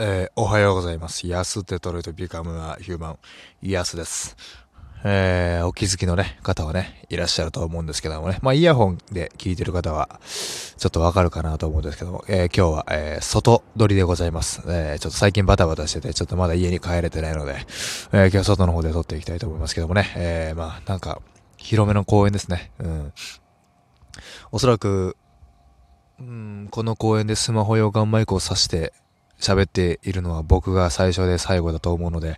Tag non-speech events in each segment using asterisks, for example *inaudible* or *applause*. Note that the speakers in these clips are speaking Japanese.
えー、おはようございます。安デトロイトビカムアヒューマン、ヤスです。えー、お気づきのね、方はね、いらっしゃると思うんですけどもね。まあ、イヤホンで聞いてる方は、ちょっとわかるかなと思うんですけども、えー、今日は、えー、外撮りでございます。えー、ちょっと最近バタバタしてて、ちょっとまだ家に帰れてないので、えー、今日は外の方で撮っていきたいと思いますけどもね。えー、まあ、なんか、広めの公園ですね。うん。おそらく、うん、この公園でスマホ用ガンマイクを挿して、喋っているのは僕が最初で最後だと思うので、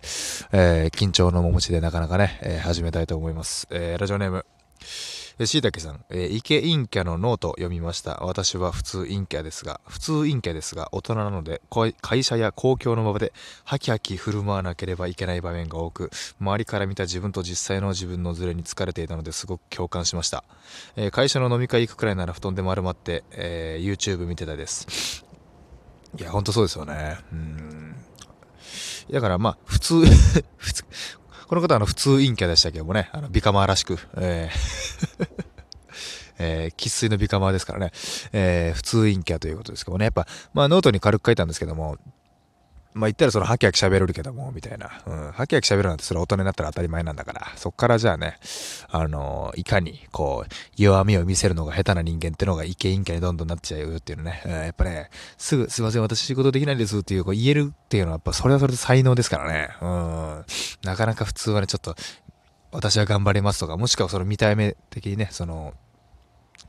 えー、緊張の面持ちでなかなかね、えー、始めたいと思います。えー、ラジオネーム、しいたけさん、えー、イケ陰キャのノート読みました。私は普通陰キャですが、普通陰キャですが、大人なので、会社や公共の場で、ハキハキ振る舞わなければいけない場面が多く、周りから見た自分と実際の自分のズレに疲れていたのですごく共感しました。えー、会社の飲み会行くくらいなら布団で丸まって、えー、YouTube 見てたです。いや、ほんとそうですよね。うん。だからまあ、普通 *laughs* 普通、この方はあの普通陰キャでしたけどもね、あの、ビカマーらしく、えー *laughs* えー、生粋のビカマーですからね、えー、普通陰キャということですけどもね、やっぱ、まあノートに軽く書いたんですけども、まあ言ったらそのハキハキ喋れるけども、みたいな。うん。ハキハキ喋るなんてそれ大人になったら当たり前なんだから、そっからじゃあね、あの、いかに、こう、弱みを見せるのが下手な人間ってのがイケインキャにどんどんなっちゃうよっていうのね。うん、やっぱね、すぐ、すいません、私仕事できないですっていう、こう言えるっていうのはやっぱそれはそれで才能ですからね。うん。なかなか普通はね、ちょっと、私は頑張りますとか、もしくはその見た目的にね、その、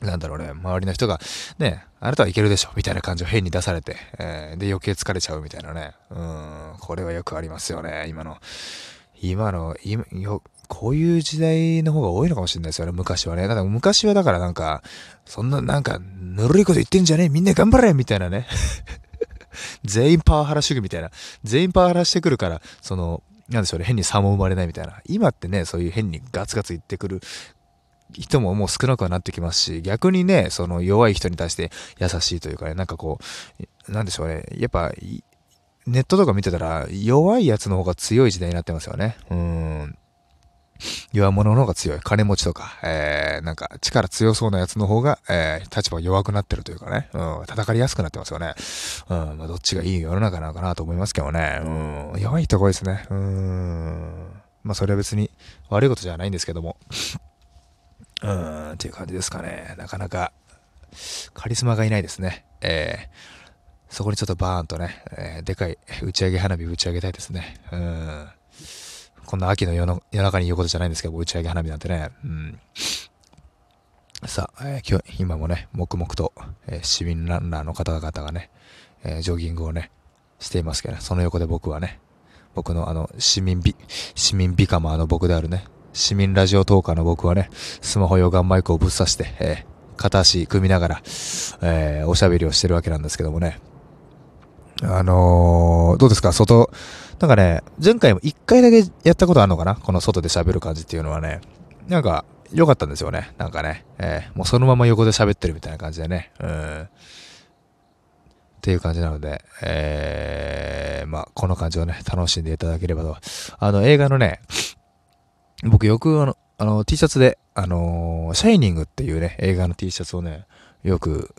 なんだろうね、周りの人が、ね、あなたはいけるでしょ、みたいな感じを変に出されて、えー、で、余計疲れちゃうみたいなね。うん、これはよくありますよね、今の。今の、今、よ、こういう時代の方が多いのかもしれないですよね、昔はね。だから昔はだからなんか、そんななんか、ぬるいこと言ってんじゃねえみんな頑張れみたいなね。*laughs* 全員パワハラ主義みたいな。全員パワハラしてくるから、その、なんでしょうね、変に差も生まれないみたいな。今ってね、そういう変にガツガツ言ってくる人ももう少なくはなってきますし、逆にね、その弱い人に対して優しいというかね、なんかこう、なんでしょうね、やっぱ、ネットとか見てたら、弱いやつの方が強い時代になってますよね。うん。弱者の方が強い。金持ちとか、えー、なんか力強そうなやつの方が、えー、立場弱くなってるというかね、うん、戦いやすくなってますよね。うん、まあ、どっちがいい世の中なのかなと思いますけどね。うん、弱いとこですね。うん。まあ、それは別に悪いことじゃないんですけども。うん、っていう感じですかね。なかなか、カリスマがいないですね。えー、そこにちょっとバーンとね、えー、でかい打ち上げ花火打ち上げたいですね。うん。こんな秋の夜の夜中に言うことじゃないんですけど、打ち上げ花火なんてね。うん。さあ、えー、今日、今もね、黙々と、えー、市民ランナーの方々がね、えー、ジョギングをね、していますけどね、その横で僕はね、僕のあの、市民ビ、市民ビカマーの僕であるね、市民ラジオトーカーの僕はね、スマホ用ガンマイクをぶっ刺して、えー、片足組みながら、えー、おしゃべりをしてるわけなんですけどもね。あのー、どうですか？外、なんかね、前回も一回だけやったことあるのかな？この外で喋る感じっていうのはね。なんか、良かったんですよね。なんかね。えー、もうそのまま横で喋ってるみたいな感じでね。うん。っていう感じなので、えー、まあ、この感じをね、楽しんでいただければと。あの、映画のね、僕よくあの、あの T シャツで、あのー、シャイニングっていうね、映画の T シャツをね、よく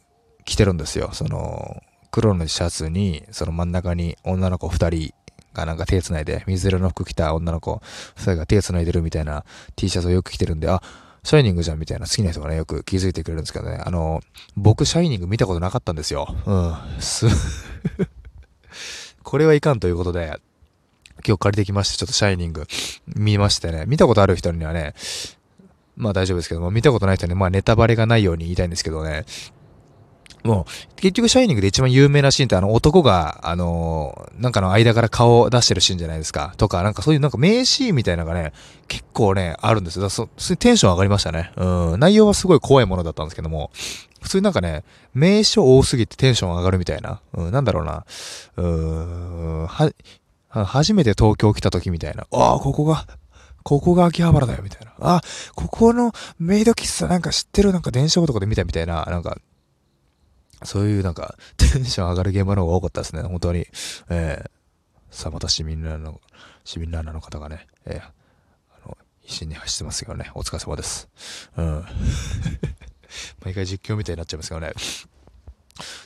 着てるんですよ。その、黒のシャツに、その真ん中に女の子二人がなんか手繋いで、水色の服着た女の子二人が手繋いでるみたいな T シャツをよく着てるんで、あ、シャイニングじゃんみたいな好きな人がね、よく気づいてくれるんですけどね。あの、僕、シャイニング見たことなかったんですよ。うん。す *laughs* これはいかんということで、今日借りてきまして、ちょっとシャイニング見ましてね、見たことある人にはね、まあ大丈夫ですけども、見たことない人には、まあネタバレがないように言いたいんですけどね、もう、結局、シャイニングで一番有名なシーンって、あの、男が、あのー、なんかの間から顔を出してるシーンじゃないですか。とか、なんかそういうなんか名シーンみたいなのがね、結構ね、あるんですよ。だそ、そテンション上がりましたね。うん。内容はすごい怖いものだったんですけども、普通になんかね、名所多すぎてテンション上がるみたいな。うん、なんだろうな。うーん、は、初めて東京来た時みたいな。ああ、ここが、ここが秋葉原だよ、みたいな。あ、ここのメイド喫茶なんか知ってるなんか電車男で見たみたいな、なんか、そういうなんか、*laughs* テンション上がる現場の方が多かったですね、本当に。えー、さあ、また市民ランナーの、市民ランナーの方がね、えー、あの、必死に走ってますけどね、お疲れ様です。うん。*laughs* 毎回実況みたいになっちゃいますけどね。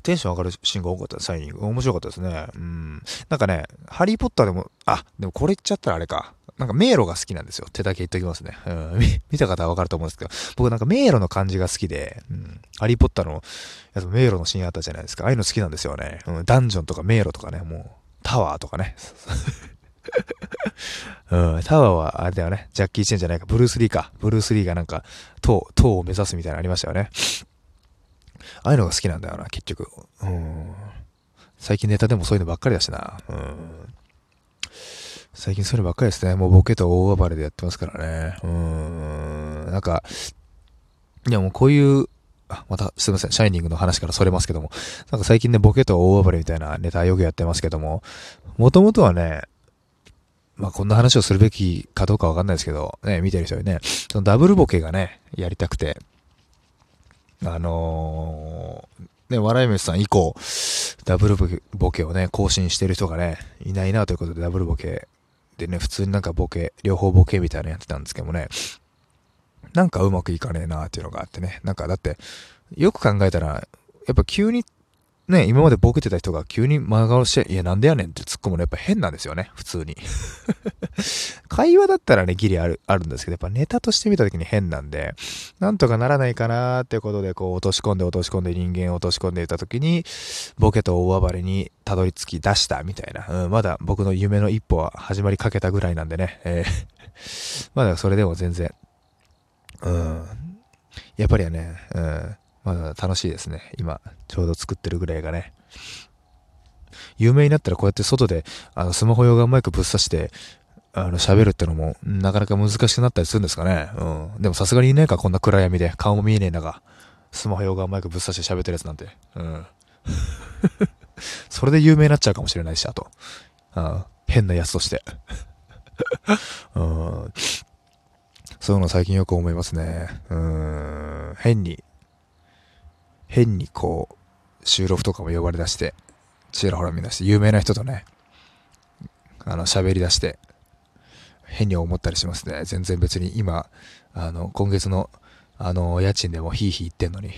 テンション上がるシーンが多かった、サイニング。面白かったですね。うん。なんかね、ハリーポッターでも、あ、でもこれ言っちゃったらあれか。なんか迷路が好きなんですよ。手だけ言っときますね。うん。見た方はわかると思うんですけど、僕なんか迷路の感じが好きで、うん。ハリーポッターのやつ迷路のシーンあったじゃないですか。ああいうの好きなんですよね。うん。ダンジョンとか迷路とかね、もう、タワーとかね。*laughs* うん、タワーはあれだよね。ジャッキー・チェンじゃないか。ブルース・リーか。ブルース・リーがなんか、塔、塔を目指すみたいなのありましたよね。ああいうのが好きなんだよな、結局。うん。最近ネタでもそういうのばっかりだしな。うん。最近そういうのばっかりですね。もうボケと大暴れでやってますからね。うん。なんか、いやもうこういう、あ、またすいません。シャイニングの話からそれますけども。なんか最近ね、ボケと大暴れみたいなネタよくやってますけども、もともとはね、まあこんな話をするべきかどうかわかんないですけど、ね、見てる人にね、そのダブルボケがね、やりたくて、あのー、ね、笑い飯さん以降、ダブルボケをね、更新してる人がね、いないなということでダブルボケでね、普通になんかボケ、両方ボケみたいなのやってたんですけどもね、なんかうまくいかねえなっていうのがあってね、なんかだって、よく考えたら、やっぱ急にね、今までボケてた人が急に真顔して、いや、なんでやねんって突っ込むのやっぱ変なんですよね、普通に。*laughs* 会話だったらね、ギリある、あるんですけど、やっぱネタとして見た時に変なんで、なんとかならないかなーってことで、こう、落とし込んで落とし込んで人間を落とし込んでいた時に、ボケと大暴れにたどり着き出したみたいな。うん、まだ僕の夢の一歩は始まりかけたぐらいなんでね、えー、*laughs* まだそれでも全然、うん、やっぱりね、うん、まだ楽しいですね。今、ちょうど作ってるぐらいがね。有名になったらこうやって外で、あの、スマホ用ガンマイクぶっ刺して、あの、喋るってのも、なかなか難しくなったりするんですかね。うん。でもさすがにいねえか、こんな暗闇で。顔も見えねえんだが。スマホ用ガンマイクぶっ刺して喋ってるやつなんて。うん。*laughs* それで有名になっちゃうかもしれないし、あと。うん。変なやつとして。*laughs* うん。そういうの最近よく思いますね。うん。変に変にこう、収録とかも呼ばれ出して、ちらほら見出して、有名な人とね、あの、喋り出して、変に思ったりしますね。全然別に今、あの、今月の、あの、家賃でもヒーヒー言ってんのに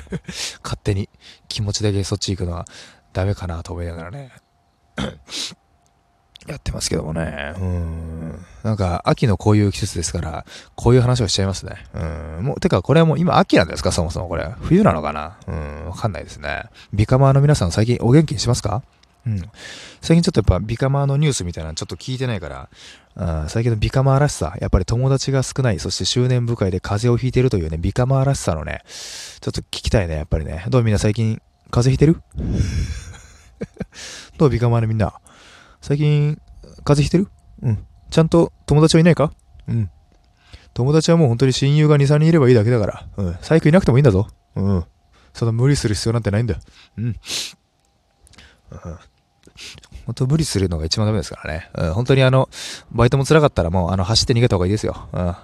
*laughs* 勝手に気持ちだけそっち行くのはダメかなと思いながらねやってますけどもね。うん。なんか、秋のこういう季節ですから、こういう話をしちゃいますね。うん。もう、てか、これはもう今秋なんですか？そもそもこれ。冬なのかな？うん。わかんないですね。ビカマーの皆さん最近お元気にしますか？うん。最近ちょっとやっぱビカマーのニュースみたいなのちょっと聞いてないから、うん、最近のビカマーらしさ、やっぱり友達が少ない、そして執念深いで風邪をひいてるというね、ビカマーらしさのね、ちょっと聞きたいね、やっぱりね。どうみんな最近風邪ひいてる？*laughs* どうビカマーのみんな？最近、風邪ひいてる？うん。ちゃんと友達はいないか？うん。友達はもう本当に親友が2、3人いればいいだけだから。うん。最悪いなくてもいいんだぞ。うん。そんな無理する必要なんてないんだ。うん。うん。本当無理するのが一番ダメですからね。うん。本当にあの、バイトも辛かったらもう、あの、走って逃げた方がいいですよ。うん。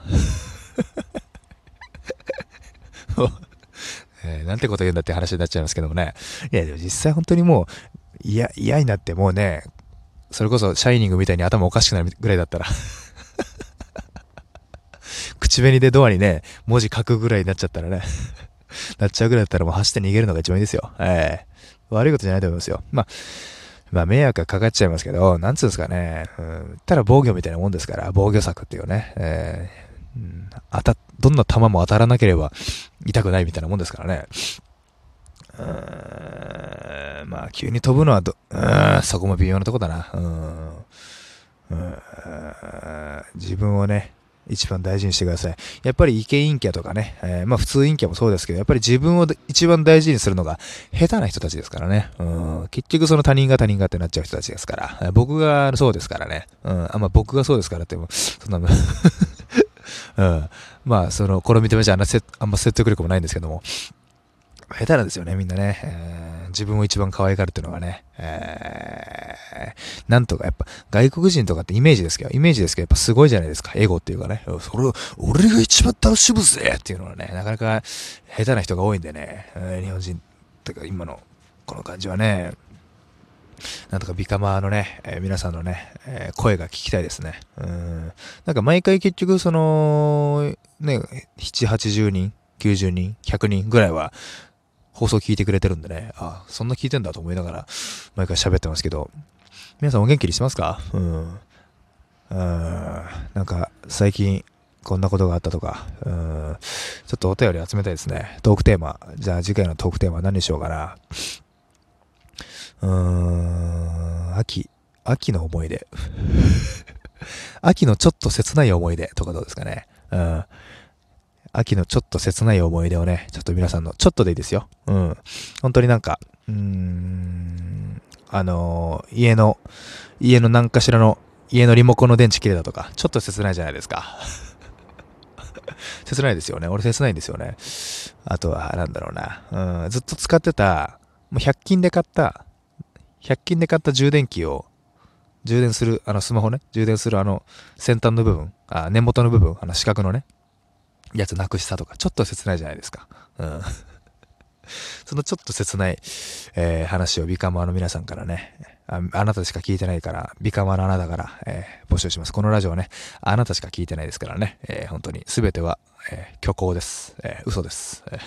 *laughs* えー、なんてこと言うんだって話になっちゃいますけどもね。いや、でも実際本当にもう、嫌、嫌になってもうね、それこそシャイニングみたいに頭おかしくなるぐらいだったら。*laughs* 口紅でドアにね、文字書くぐらいになっちゃったらね。*laughs* なっちゃうぐらいだったらもう走って逃げるのが一番いいですよ。ええー、悪いことじゃないと思いますよ。まあ、まあ迷惑がかかっちゃいますけど、なんつうんですかね、うん、たら防御みたいなもんですから、防御策っていうね、えー、うん、当た、どんな弾も当たらなければ痛くないみたいなもんですからね。まあ、急に飛ぶのはど、そこも微妙なとこだな。自分をね、一番大事にしてください。やっぱりイケ陰キャとかね、えー、まあ普通陰キャもそうですけど、やっぱり自分を一番大事にするのが下手な人たちですからね。うん、結局その他人が他人がってなっちゃう人たちですから。僕がそうですからね。うん、あまあ僕がそうですからって、そんな、*laughs* うん、まあその、この見た目じゃあんま説得力もないんですけども、下手なんですよね、みんなね。自分を一番可愛がるっていうのがね。えー、なんとかやっぱ外国人とかってイメージですけど、イメージですけど、やっぱすごいじゃないですか。エゴっていうかね。それを、俺が一番楽しむぜっていうのはね、なかなか下手な人が多いんでね。日本人とか今のこの感じはね、なんとかビカマーのね、えー、皆さんのね、えー、声が聞きたいですね。うん。なんか毎回結局その、ね、7、80人、90人、100人ぐらいは、放送聞いてくれてるんでね、あ、そんな聞いてんだと思いながら、毎回喋ってますけど、皆さんお元気にしてますか？うん。うん。なんか、最近、こんなことがあったとか、うん、ちょっとお便り集めたいですね。トークテーマ。じゃあ次回のトークテーマ何にしようかな。うーん、秋、秋の思い出。*laughs* 秋のちょっと切ない思い出とかどうですかね。うん。秋のちょっと切ない思い出をね、ちょっと皆さんの、ちょっとでいいですよ。うん。本当になんか、うーん、あのー、家の、家の何かしらの、家のリモコンの電池切れたとか、ちょっと切ないじゃないですか。*laughs* 切ないですよね。俺切ないんですよね。あとは、なんだろうな。うん、ずっと使ってた、もう100均で買った、100均で買った充電器を、充電する、あのスマホね、充電するあの先端の部分、あ根元の部分、あの四角のね、やつなくしたとか、ちょっと切ないじゃないですか。うん。*laughs* そのちょっと切ない、えー、話をビカマーの皆さんからねあ、あなたしか聞いてないから、ビカマーのあなたから、えー、募集します。このラジオね、あなたしか聞いてないですからね、えー、本当に全ては、え虚構です。え嘘です。え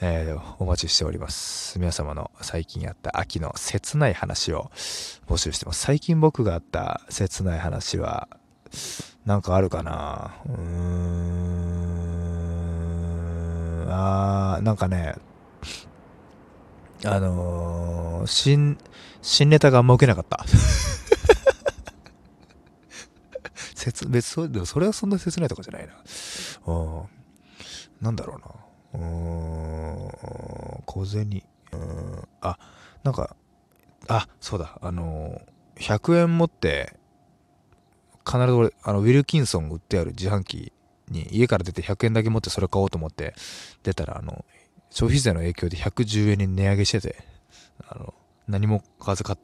*laughs* え、お待ちしております。皆様の最近あった秋の切ない話を募集してます。最近僕があった切ない話は、なんかあるかなうーん。あー、なんかね、あのー、新、新ネタがあんま受けなかった。*laughs* 別、別、でもそれはそんな切ないとかじゃないな。うん。なんだろうな。うーん、小銭。うん、あ、なんか、あ、そうだ、あのー、100円持って、必ず俺、あの、ウィルキンソン売ってある自販機に家から出て100円だけ持ってそれ買おうと思って出たら、あの、消費税の影響で110円に値上げしてて、あの、何も買わず買った